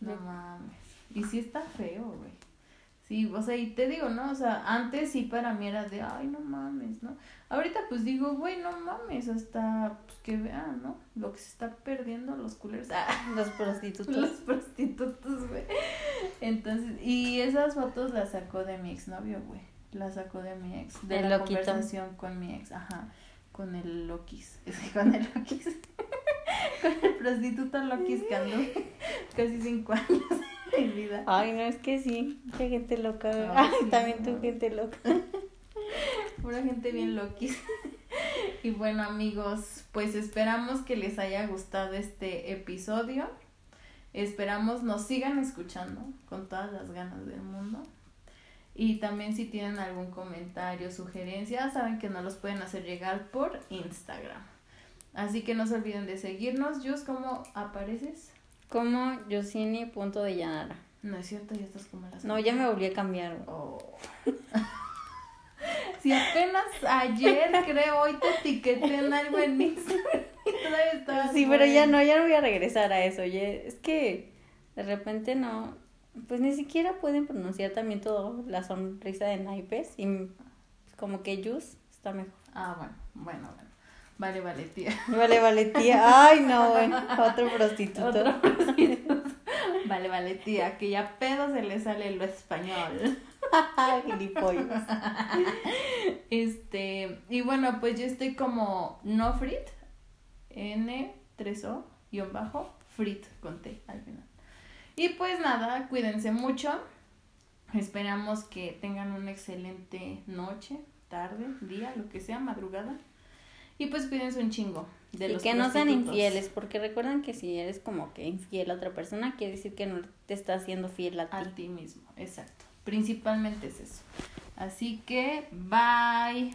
No mames. Y sí está feo, güey. Sí, o sea, y te digo, ¿no? O sea, antes sí para mí era de, ay, no mames, ¿no? Ahorita pues digo, güey, no mames, hasta pues, que vean, ¿no? Lo que se está perdiendo los culeros. Ah. Los prostitutos. Los prostitutos, güey. Entonces, y esas fotos las sacó de mi exnovio, güey. Las sacó de mi ex. De El la loquito. conversación con mi ex, ajá. Con el Lokis. Con el Lokis. con el prostituto anduve casi cinco años de mi vida. Ay, no, es que sí, mucha gente loca. Ay, sí, también no. tú, gente loca. Pura gente bien Lokis. y bueno, amigos, pues esperamos que les haya gustado este episodio. Esperamos nos sigan escuchando con todas las ganas del mundo. Y también si tienen algún comentario, sugerencia, saben que nos los pueden hacer llegar por Instagram. Así que no se olviden de seguirnos. Jus, ¿cómo apareces? Como Yosini punto de Llanara. No es cierto, ya estás como las No, ya me volví a cambiar. Oh. si apenas ayer, creo, hoy te etiqueté en algo en Instagram y todavía Sí, pero ya no, ya no voy a regresar a eso. ya- es que de repente no, pues ni siquiera pueden pronunciar también todo la sonrisa de naipes y como que Yus está mejor. Ah, bueno, bueno, bueno. Vale, vale, tía. Vale, vale, tía. Ay, no, bueno, otro prostituto. Otro prostituto. Vale, vale, tía, que ya pedo se le sale lo español. Gilipollas. Este, y bueno, pues yo estoy como Nofrit, N, 3O, guion bajo, Frit con T al final. Y pues nada, cuídense mucho. Esperamos que tengan una excelente noche, tarde, día, lo que sea, madrugada. Y pues cuídense un chingo de y los que no sean infieles, porque recuerden que si eres como que infiel a otra persona, quiere decir que no te está haciendo fiel a ti. A ti mismo, exacto. Principalmente es eso. Así que, bye.